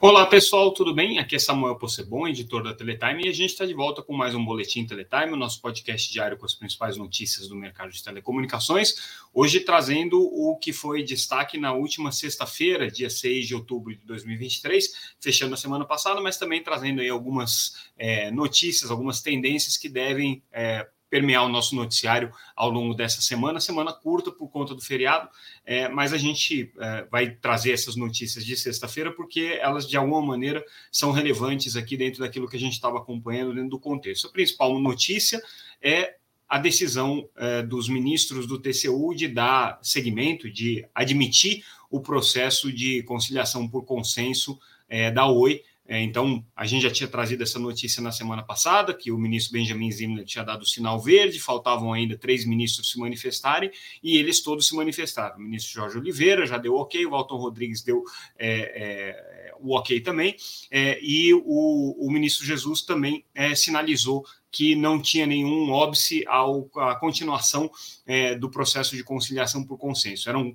Olá pessoal, tudo bem? Aqui é Samuel Possebon, editor da Teletime, e a gente está de volta com mais um Boletim Teletime, o nosso podcast diário com as principais notícias do mercado de telecomunicações. Hoje trazendo o que foi destaque na última sexta-feira, dia 6 de outubro de 2023, fechando a semana passada, mas também trazendo aí algumas é, notícias, algumas tendências que devem é, permear o nosso noticiário ao longo dessa semana, semana curta por conta do feriado, é, mas a gente é, vai trazer essas notícias de sexta-feira porque elas de alguma maneira são relevantes aqui dentro daquilo que a gente estava acompanhando dentro do contexto. A principal notícia é a decisão é, dos ministros do TCU de dar seguimento, de admitir o processo de conciliação por consenso é, da Oi é, então, a gente já tinha trazido essa notícia na semana passada, que o ministro Benjamin Zimmer tinha dado o sinal verde, faltavam ainda três ministros se manifestarem, e eles todos se manifestaram. O ministro Jorge Oliveira já deu ok, o Walton Rodrigues deu é, é, o ok também, é, e o, o, ministro Jesus também sinalizou que não tinha nenhum óbice à continuação é, do processo de conciliação por consenso. Eram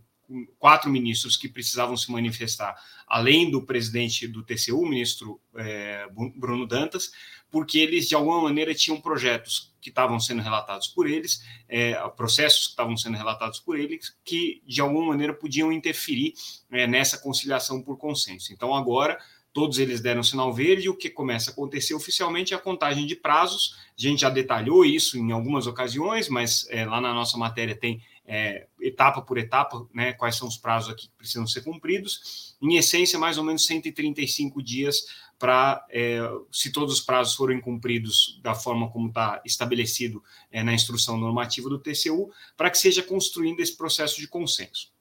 quatro ministros que precisavam se manifestar, além do presidente do TCU, o ministro é, Bruno Dantas, porque eles, de alguma maneira, tinham projetos que estavam sendo relatados por eles, é, processos que estavam sendo relatados por eles, que, de alguma maneira, podiam interferir é, nessa conciliação por consenso. Então, agora, todos eles deram sinal verde, o que começa a acontecer oficialmente é a contagem de prazos. A gente já detalhou isso em algumas ocasiões, mas é, lá na nossa matéria tem é, etapa por etapa, né, quais são os prazos aqui que precisam ser cumpridos. Em essência, mais ou menos 135 dias para, é, se todos os prazos forem cumpridos da forma como está estabelecido é, na instrução normativa do TCU, para que seja construindo esse processo de consenso.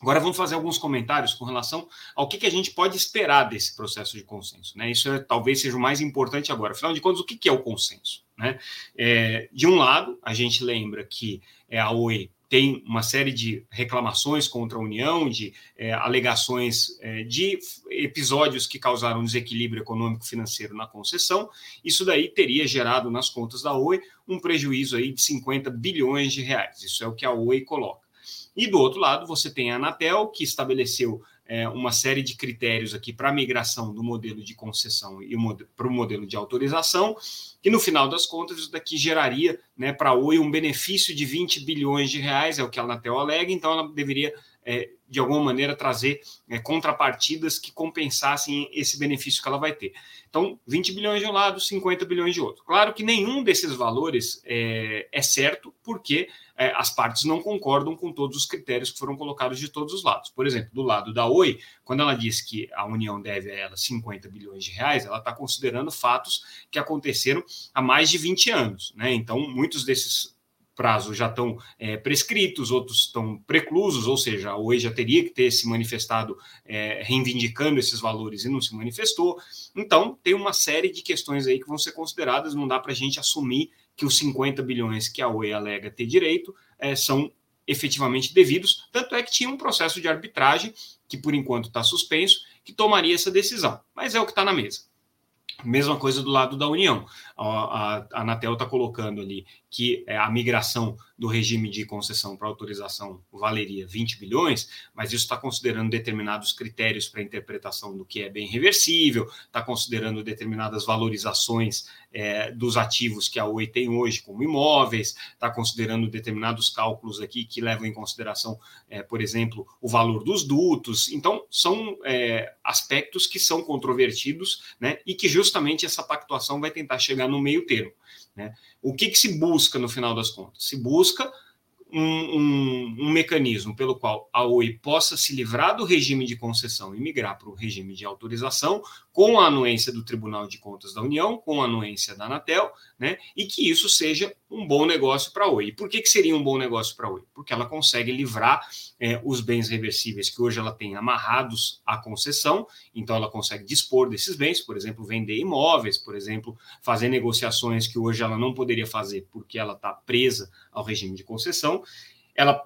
Agora vamos fazer alguns comentários com relação ao que, que a gente pode esperar desse processo de consenso. Né? Isso é, talvez seja o mais importante agora. Afinal de contas, o que, que é o consenso? Né? É, de um lado, a gente lembra que é, a OE tem uma série de reclamações contra a União, de é, alegações é, de episódios que causaram desequilíbrio econômico-financeiro na concessão. Isso daí teria gerado nas contas da Oi um prejuízo aí de 50 bilhões de reais. Isso é o que a Oi coloca. E do outro lado, você tem a Anatel, que estabeleceu é, uma série de critérios aqui para a migração do modelo de concessão e para o modelo de autorização, que no final das contas isso daqui geraria né, para a Oi um benefício de 20 bilhões de reais, é o que a Anatel alega, então ela deveria, é, de alguma maneira, trazer é, contrapartidas que compensassem esse benefício que ela vai ter. Então, 20 bilhões de um lado, 50 bilhões de outro. Claro que nenhum desses valores é, é certo, porque é, as partes não concordam com todos os critérios que foram colocados de todos os lados. Por exemplo, do lado da Oi, quando ela diz que a União deve a ela 50 bilhões de reais, ela está considerando fatos que aconteceram há mais de 20 anos. Né? Então, muitos desses prazos já estão é, prescritos, outros estão preclusos, ou seja, a Oi já teria que ter se manifestado é, reivindicando esses valores e não se manifestou. Então, tem uma série de questões aí que vão ser consideradas, não dá para a gente assumir que os 50 bilhões que a Oi alega ter direito é, são efetivamente devidos. Tanto é que tinha um processo de arbitragem, que por enquanto está suspenso, que tomaria essa decisão. Mas é o que está na mesa. Mesma coisa do lado da União. A, a Anatel está colocando ali que é, a migração do regime de concessão para autorização valeria 20 bilhões, mas isso está considerando determinados critérios para interpretação do que é bem reversível, está considerando determinadas valorizações é, dos ativos que a Oi tem hoje como imóveis, está considerando determinados cálculos aqui que levam em consideração, é, por exemplo, o valor dos dutos. Então, são é, aspectos que são controvertidos né, e que justamente essa pactuação vai tentar chegar no meio termo. Né? O que, que se busca no final das contas? Se busca um, um, um, mecanismo pelo qual a Oi possa se livrar do regime de concessão e migrar para o regime de autorização, com a anuência do Tribunal de Contas da União, com a anuência da Anatel, né, e que isso seja um bom negócio para a Oi. E por que, que seria um bom negócio para a Oi? Porque ela consegue livrar é, os bens reversíveis que hoje ela tem amarrados à concessão, então ela consegue dispor desses bens, por exemplo, vender imóveis, por exemplo, fazer negociações que hoje ela não poderia fazer porque ela está presa ao regime de concessão. Ela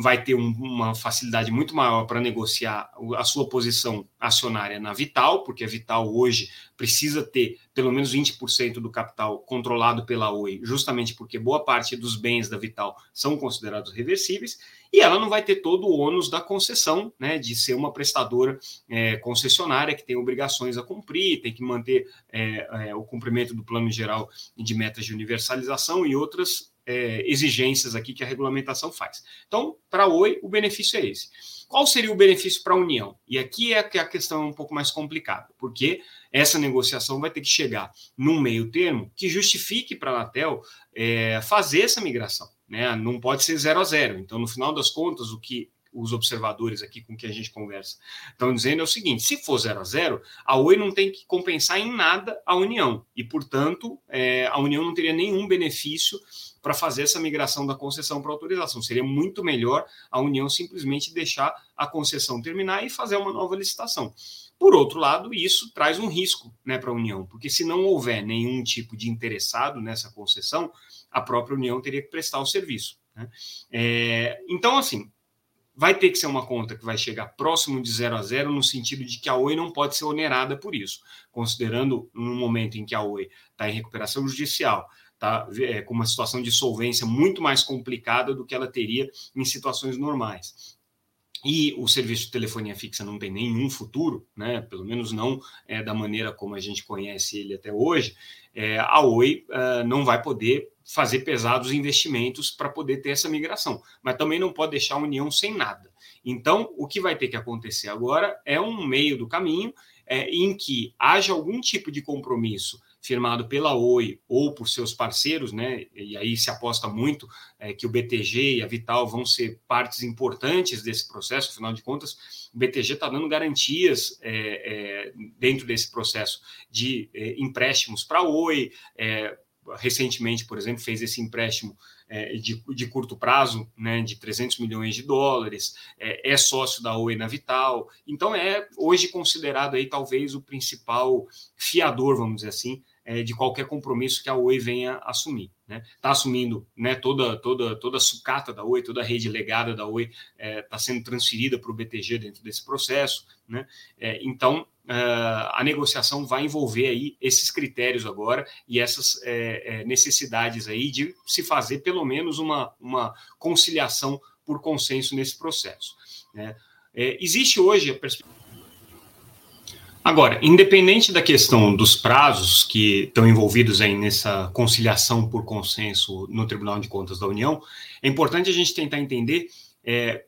vai ter um, uma facilidade muito maior para negociar a sua posição acionária na Vital, porque a Vital hoje precisa ter pelo menos 20% do capital controlado pela Oi, justamente porque boa parte dos bens da Vital são considerados reversíveis, e ela não vai ter todo o ônus da concessão, né, de ser uma prestadora é, concessionária que tem obrigações a cumprir, tem que manter é, é, o cumprimento do plano geral de metas de universalização e outras é, exigências aqui que a regulamentação faz. Então, para a Oi, o benefício é esse. Qual seria o benefício para a União? E aqui é que a questão é um pouco mais complicada, porque essa negociação vai ter que chegar num meio termo que justifique para a Anatel é, fazer essa migração. Né? Não pode ser zero a zero. Então, no final das contas, o que os observadores aqui com que a gente conversa estão dizendo é o seguinte: se for 0 a 0, a Oi não tem que compensar em nada a União e, portanto, é, a União não teria nenhum benefício para fazer essa migração da concessão para autorização. Seria muito melhor a União simplesmente deixar a concessão terminar e fazer uma nova licitação. Por outro lado, isso traz um risco né, para a União, porque se não houver nenhum tipo de interessado nessa concessão, a própria União teria que prestar o serviço. Né? É, então, assim, vai ter que ser uma conta que vai chegar próximo de zero a zero, no sentido de que a Oi não pode ser onerada por isso, considerando no momento em que a Oi está em recuperação judicial, está é, com uma situação de solvência muito mais complicada do que ela teria em situações normais. E o serviço de telefonia fixa não tem nenhum futuro, né? pelo menos não é, da maneira como a gente conhece ele até hoje, é, a Oi uh, não vai poder fazer pesados investimentos para poder ter essa migração, mas também não pode deixar a União sem nada. Então, o que vai ter que acontecer agora é um meio do caminho é, em que haja algum tipo de compromisso firmado pela Oi ou por seus parceiros, né? E aí se aposta muito é, que o BTG e a Vital vão ser partes importantes desse processo. Afinal de contas, o BTG está dando garantias é, é, dentro desse processo de é, empréstimos para a Oi, é, recentemente, por exemplo, fez esse empréstimo é, de, de, curto prazo, né, de 300 milhões de dólares, é, é, sócio da Oi na Vital, então é hoje considerado aí talvez o principal fiador, vamos dizer assim, é, de qualquer compromisso que a Oi venha assumir. Está né? Tá assumindo né, toda, toda, toda a sucata da Oi, toda a rede legada da Oi está é, tá sendo transferida para o BTG dentro desse processo. Né? É, então, Uh, a negociação vai envolver aí esses critérios agora e essas é, é, necessidades aí de se fazer pelo menos uma, uma conciliação por consenso nesse processo. Né? É, existe hoje a perspectiva. Agora, independente da questão dos prazos que estão envolvidos aí nessa conciliação por consenso no Tribunal de Contas da União, é importante a gente tentar entender é,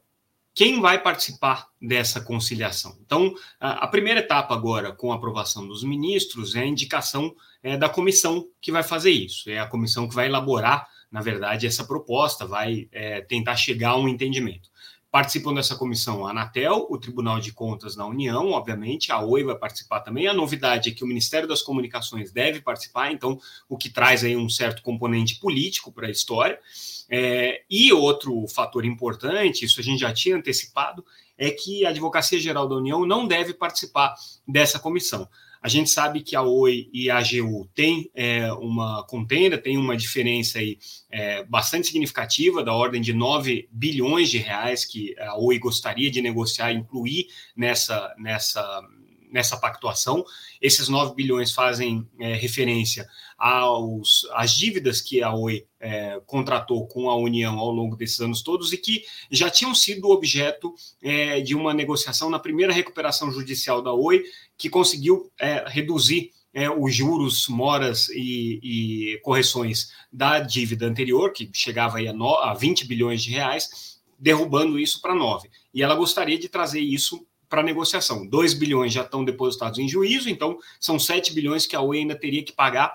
quem vai participar dessa conciliação. Então, a, primeira etapa agora, com a aprovação dos ministros, é a indicação é, da comissão que vai fazer isso. É a comissão que vai elaborar, na verdade, essa proposta, vai é, tentar chegar a um entendimento. Participam dessa comissão a Anatel, o Tribunal de Contas da União, obviamente, a Oi vai participar também. A novidade é que o Ministério das Comunicações deve participar, então, o que traz aí um certo componente político para a história. É, e outro fator importante, isso a gente já tinha antecipado, é que a Advocacia Geral da União não deve participar dessa comissão. A gente sabe que a Oi e a AGU têm é, uma contenda, tem uma diferença aí é, bastante significativa, da ordem de 9 bilhões de reais que a Oi gostaria de negociar incluir nessa, nessa, nessa pactuação. Esses 9 bilhões fazem é, referência aos, às dívidas que a Oi é, contratou com a União ao longo desses anos todos e que já tinham sido objeto é, de uma negociação na primeira recuperação judicial da Oi, que conseguiu é, reduzir é, os juros, moras e, e, correções da dívida anterior, que chegava aí a, no, a 20 bilhões de reais, derrubando isso para 9. E ela gostaria de trazer isso para negociação. 2 bilhões já estão depositados em juízo, então são 7 bilhões que a Oi ainda teria que pagar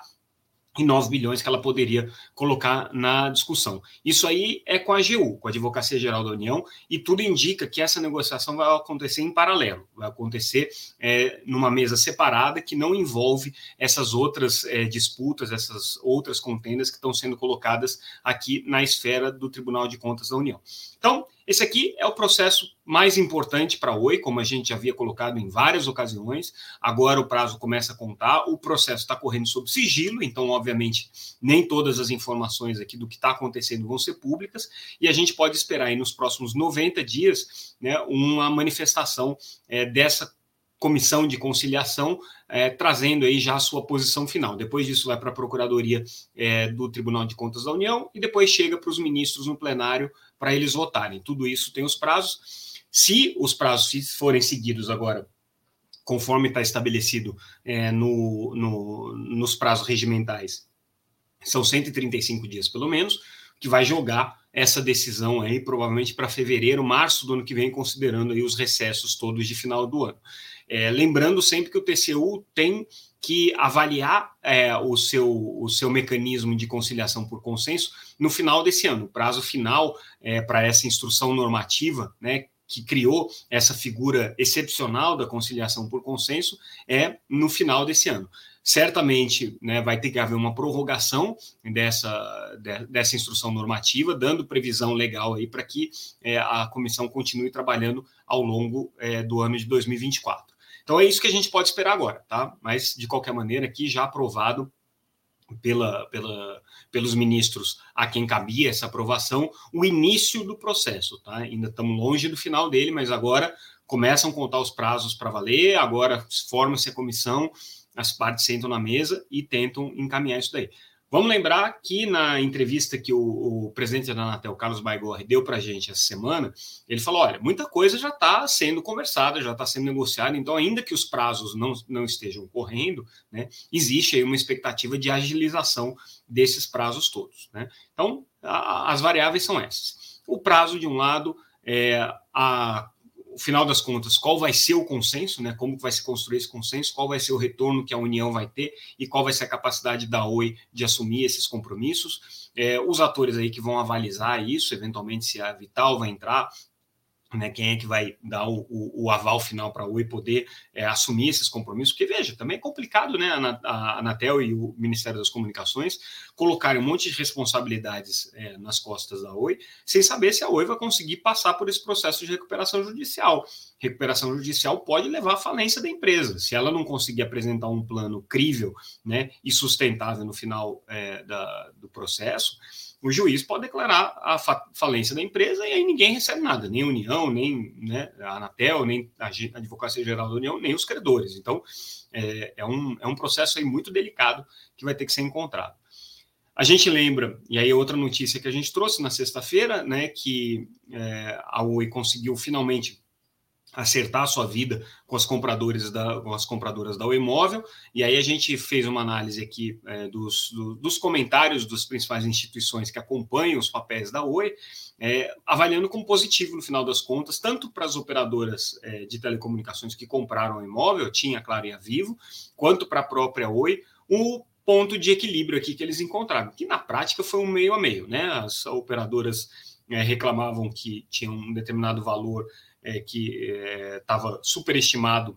e 9 bilhões que ela poderia colocar na discussão. Isso aí é com a AGU, com a Advocacia Geral da União, e tudo indica que essa negociação vai acontecer em paralelo, vai acontecer é, numa mesa separada que não envolve essas outras é, disputas, essas outras contendas que estão sendo colocadas aqui na esfera do Tribunal de Contas da União. Então, Esse aqui é o processo mais importante para a Oi, como a gente havia colocado em várias ocasiões. Agora o prazo começa a contar, o processo está correndo sob sigilo, então, obviamente, nem todas as informações aqui do que está acontecendo vão ser públicas, e a gente pode esperar aí nos próximos 90 dias né, uma manifestação é, dessa comissão de conciliação, é, trazendo aí já a sua posição final. Depois disso vai para a Procuradoria é, do Tribunal de Contas da União e depois chega para os ministros no plenário para eles votarem. Tudo isso tem os prazos. Se os prazos forem seguidos agora, conforme está estabelecido é, no, no, nos prazos regimentais, são 135 dias pelo menos, que vai jogar essa decisão aí provavelmente para fevereiro, março do ano que vem, considerando aí os recessos todos de final do ano. É, lembrando sempre que o TCU tem que avaliar é, o, seu, o seu mecanismo de conciliação por consenso no final desse ano. O prazo final é, para essa instrução normativa, né, que criou essa figura excepcional da conciliação por consenso, é no final desse ano. Certamente né, vai ter que haver uma prorrogação dessa, de, dessa instrução normativa, dando previsão legal aí para que é, a comissão continue trabalhando ao longo é, do ano de 2024. Então é isso que a gente pode esperar agora, tá? Mas de qualquer maneira, aqui já aprovado pela, pela, pelos ministros a quem cabia essa aprovação, o início do processo, tá? Ainda estamos longe do final dele, mas agora começam a contar os prazos para valer, agora forma-se a comissão, as partes sentam na mesa e tentam encaminhar isso daí. Vamos lembrar que na entrevista que o, o presidente da Anatel, Carlos Baigorre, deu para a gente essa semana, ele falou: olha, muita coisa já está sendo conversada, já está sendo negociada, então, ainda que os prazos não, não estejam correndo, né, existe aí uma expectativa de agilização desses prazos todos. Né? Então, a, as variáveis são essas. O prazo, de um lado, é, a o final das contas, qual vai ser o consenso, né? Como vai se construir esse consenso, qual vai ser o retorno que a União vai ter e qual vai ser a capacidade da Oi de assumir esses compromissos. É, os atores aí que vão avalizar isso, eventualmente se a Vital vai entrar, né, quem é que vai dar o, o, o aval final para a Oi poder é, assumir esses compromissos, porque veja, também é complicado né, a, Anatel e o Ministério das Comunicações colocarem um monte de responsabilidades é, nas costas da Oi, sem saber se a Oi vai conseguir passar por esse processo de recuperação judicial. Recuperação judicial pode levar à falência da empresa. Se ela não conseguir apresentar um plano crível né, e sustentável no final é, da, do processo, o juiz pode declarar a falência da empresa e aí ninguém recebe nada, nem a União, nem né, a Anatel, nem a Advocacia Geral da União, nem os credores. Então, é, é, um, é um processo aí muito delicado que vai ter que ser encontrado. A gente lembra, e aí outra notícia que a gente trouxe na sexta-feira, né, que é, a Oi conseguiu finalmente acertar a sua vida com as compradoras da, com as compradoras da imóvel e aí a gente fez uma análise aqui é, dos, do, dos comentários das principais instituições que acompanham os papéis da Oi, é, avaliando como positivo no final das contas, tanto para as operadoras é, de telecomunicações que compraram o imóvel, tinha Claro e a Vivo, quanto para a própria Oi, o ponto de equilíbrio aqui que eles encontraram, que na prática foi um meio a meio, né? As operadoras é, reclamavam que tinha um determinado valor é, que estava é, superestimado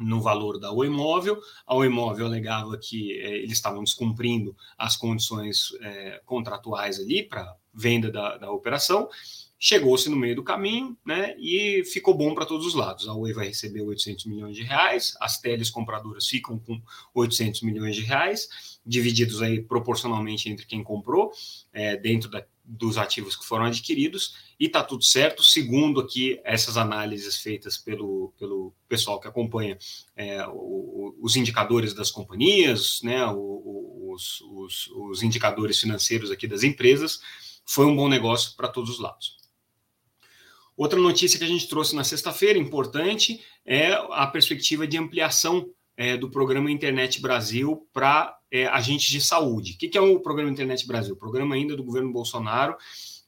no valor da Oi Imóvel. A Oi Imóvel alegava que é, eles estavam descumprindo as condições é, contratuais ali para venda da, da operação. Chegou-se no meio do caminho, né? E ficou bom para todos os lados. A Oi vai receber 800 milhões de reais, as teles compradoras ficam com 800 milhões de reais, divididos aí proporcionalmente entre quem comprou, é, dentro da, dos ativos que foram adquiridos e está tudo certo, segundo aqui essas análises feitas pelo, pelo pessoal que acompanha é, o, os indicadores das companhias, né, os, os, os indicadores financeiros aqui das empresas, foi um bom negócio para todos os lados. Outra notícia que a gente trouxe na sexta-feira, importante, é a perspectiva de ampliação é, do programa Internet Brasil para é, agentes de saúde. O que, que, é o programa Internet Brasil? Programa ainda do governo Bolsonaro,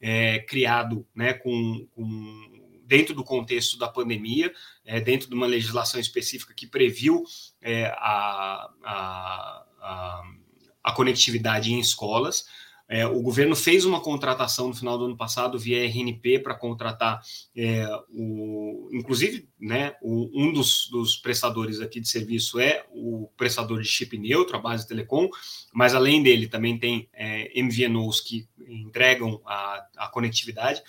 é, criado né, com, com, dentro do contexto da pandemia, é, dentro de uma legislação específica que previu é, a, a, a, a conectividade em escolas. É, o governo fez uma contratação no final do ano passado via RNP para contratar, é, o, inclusive, né, o, um dos, dos, prestadores aqui de serviço é o prestador de chip neutro, a base telecom, mas além dele também tem é, MVNOs que entregam a, a conectividade.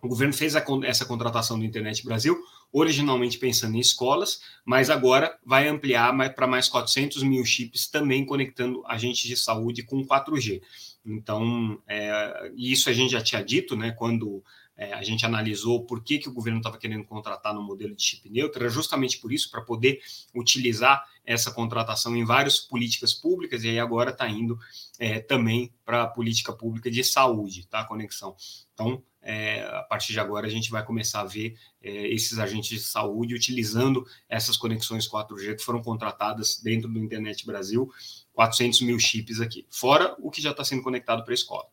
O governo fez a, essa contratação do Internet Brasil, originalmente pensando em escolas, mas agora vai ampliar para mais 400 mil chips, também conectando agentes de saúde com 4G. Então, é, isso a gente já tinha dito, né, quando é, a gente analisou por que, que o governo estava querendo contratar no modelo de chip neutro, era justamente por isso, para poder utilizar essa contratação em várias políticas públicas, e aí agora está indo é, também para a política pública de saúde, tá? Conexão. Então, é, a partir de agora, a gente vai começar a ver é, esses agentes de saúde utilizando essas conexões 4G que foram contratadas dentro do Internet Brasil, 400 mil chips aqui, fora o que já está sendo conectado para a escola.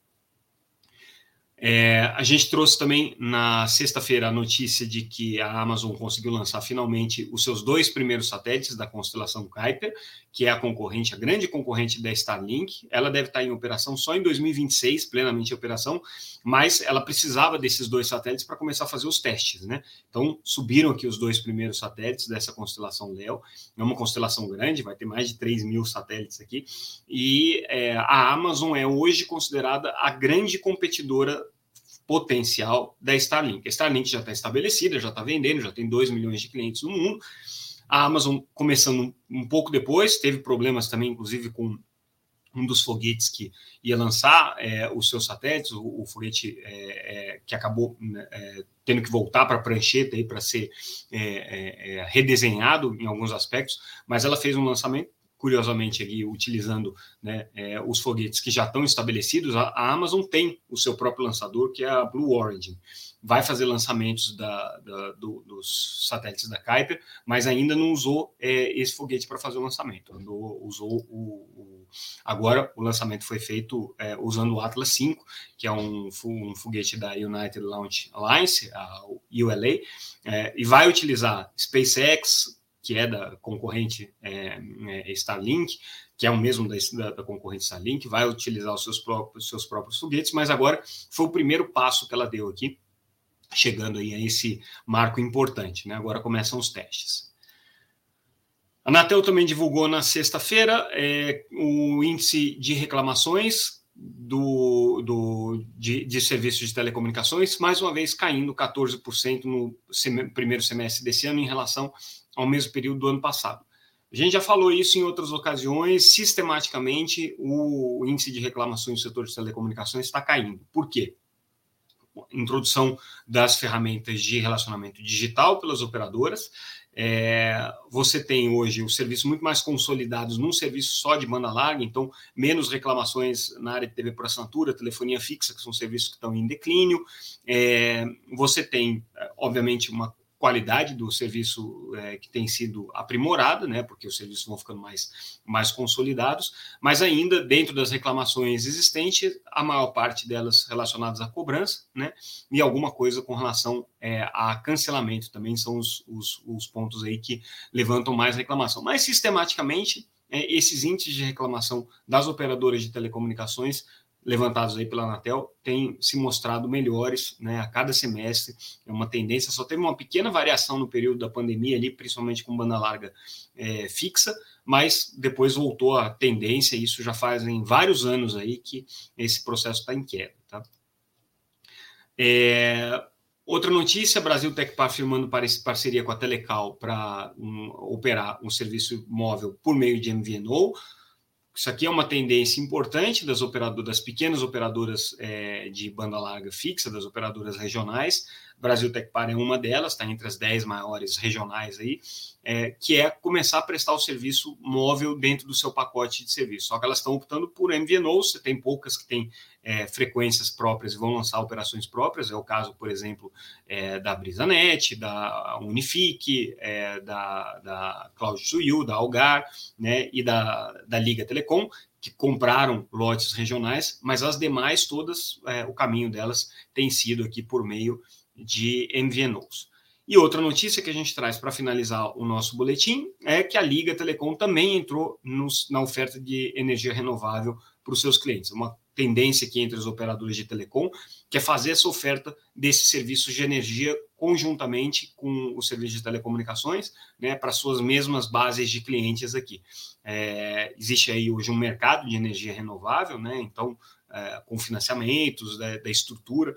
É, a gente trouxe também na sexta-feira a notícia de que a Amazon conseguiu lançar finalmente os seus dois primeiros satélites da constelação Kuiper, que é a concorrente, a grande concorrente da Starlink. Ela deve estar em operação só em 2026, plenamente em operação, mas ela precisava desses dois satélites para começar a fazer os testes, né? Então subiram aqui os dois primeiros satélites dessa constelação Leo. É uma constelação grande, vai ter mais de 3 mil satélites aqui. E é, a Amazon é hoje considerada a grande competidora potencial da Starlink. A Starlink já está estabelecida, já está vendendo, já tem 2 milhões de clientes no mundo. A Amazon, começando um pouco depois, teve problemas também, inclusive, com um dos foguetes que ia lançar é, os seus satélites, o, o foguete é, é, que acabou né, é, tendo que voltar para a prancheta para ser é, é, redesenhado em alguns aspectos, mas ela fez um lançamento curiosamente aqui utilizando né, é, os foguetes que já estão estabelecidos, a, a, Amazon tem o seu próprio lançador, que é a Blue Origin. Vai fazer lançamentos da, da, do, dos satélites da Kuiper, mas ainda não usou é, esse foguete para fazer o lançamento. Andou, usou o, o, agora o lançamento foi feito é, usando o Atlas V, que é um, um, foguete da United Launch Alliance, a ULA, é, e vai utilizar SpaceX, que é da concorrente é, é, Starlink, que é o mesmo da, da, concorrente Starlink, vai utilizar os seus próprios, seus próprios foguetes, mas agora foi o primeiro passo que ela deu aqui, chegando aí a esse marco importante. Né? Agora começam os testes. A Anatel também divulgou na sexta-feira é, o índice de reclamações do, do, de, de, serviços de telecomunicações, mais uma vez caindo 14% no primeiro semestre desse ano em relação ao mesmo período do ano passado. A gente já falou isso em outras ocasiões, sistematicamente o índice de reclamações no setor de telecomunicações está caindo. Por quê? Introdução das ferramentas de relacionamento digital pelas operadoras. É, você tem hoje os serviços muito mais consolidados num serviço só de banda larga, então menos reclamações na área de TV por assinatura, telefonia fixa, que são serviços que estão em declínio. É, você tem, obviamente, uma qualidade do serviço é, que tem sido aprimorada, né, porque os serviços vão ficando mais, mais consolidados, mas ainda dentro das reclamações existentes, a maior parte delas relacionadas à cobrança, né, e alguma coisa com relação é, a cancelamento também são os, os, os, pontos aí que levantam mais reclamação. Mas sistematicamente, é, esses índices de reclamação das operadoras de telecomunicações levantados aí pela Anatel têm se mostrado melhores né, a cada semestre. É uma tendência, só teve uma pequena variação no período da pandemia ali, principalmente com banda larga é, fixa, mas depois voltou a tendência, isso já fazem vários anos aí que esse processo está em queda. Tá? É, outra notícia, Brasil Tecpar firmando parceria com a Telecal para um, operar um serviço móvel por meio de MVNO, isso aqui é uma tendência importante das operadoras, das pequenas operadoras é, de banda larga fixa, das operadoras regionais. Brasil Tecpar é uma delas, está entre as 10 maiores regionais aí, é, que é começar a prestar o serviço móvel dentro do seu pacote de serviço. Só que elas estão optando por MVNO, você tem poucas que têm é, frequências próprias e vão lançar operações próprias, é o caso, por exemplo, é, da BrisaNet, da Unifique, é, da, da Cloud da Algar, né, e da, da Liga Telecom, que compraram lotes regionais, mas as demais todas, é, o caminho delas tem sido aqui por meio de MVNOs. E outra notícia que a gente traz para finalizar o nosso boletim é que a Liga Telecom também entrou nos, na oferta de energia renovável para os seus clientes. Uma tendência aqui entre os operadores de telecom, que é fazer essa oferta desses serviços de energia conjuntamente com o serviço de telecomunicações, né, para suas mesmas bases de clientes aqui. É, existe aí hoje um mercado de energia renovável, né, então, é, com financiamentos da, da estrutura,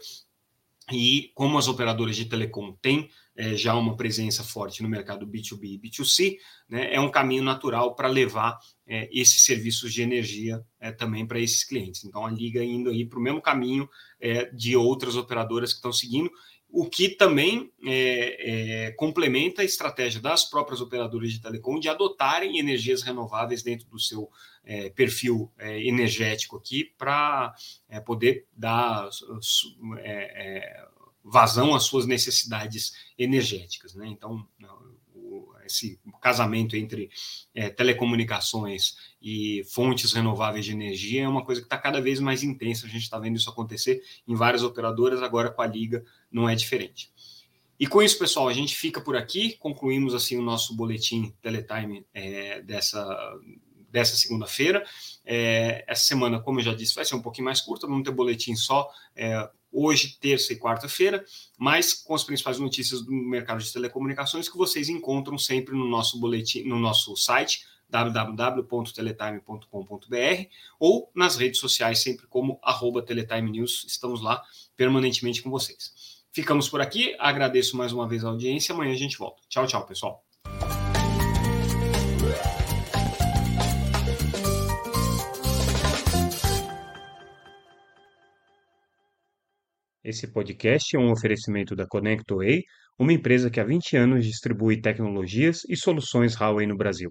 E como as operadoras de telecom têm é, já uma presença forte no mercado B2B e B2C, né, é um caminho natural para levar é, esses serviços de energia é, também para esses clientes. Então, a Liga indo aí para o mesmo caminho é, de outras operadoras que estão seguindo, o que também é, é, complementa a estratégia das próprias operadoras de telecom de adotarem energias renováveis dentro do seu é, perfil é, energético aqui para é, poder dar é, vazão às suas necessidades energéticas. Né? Então, esse casamento entre telecomunicações e fontes renováveis de energia é uma coisa que está cada vez mais intensa. A gente está vendo isso acontecer em várias operadoras, agora com a Liga não é diferente. E com isso, pessoal, a gente fica por aqui. Concluímos assim o nosso boletim Teletime é, dessa, dessa segunda-feira. É, essa semana, como eu já disse, vai ser um pouquinho mais curta, vamos ter boletim só é, hoje, terça e quarta-feira, mas com as principais notícias do mercado de telecomunicações que vocês encontram sempre no nosso boletim, no nosso site www.teletime.com.br ou nas redes sociais, sempre como arroba Teletime News. Estamos lá permanentemente com vocês. Ficamos por aqui, agradeço mais uma vez a audiência, amanhã a gente volta. Tchau, tchau, pessoal. Esse podcast é um oferecimento da ConnectWay, uma empresa que há 20 anos distribui tecnologias e soluções Huawei no Brasil.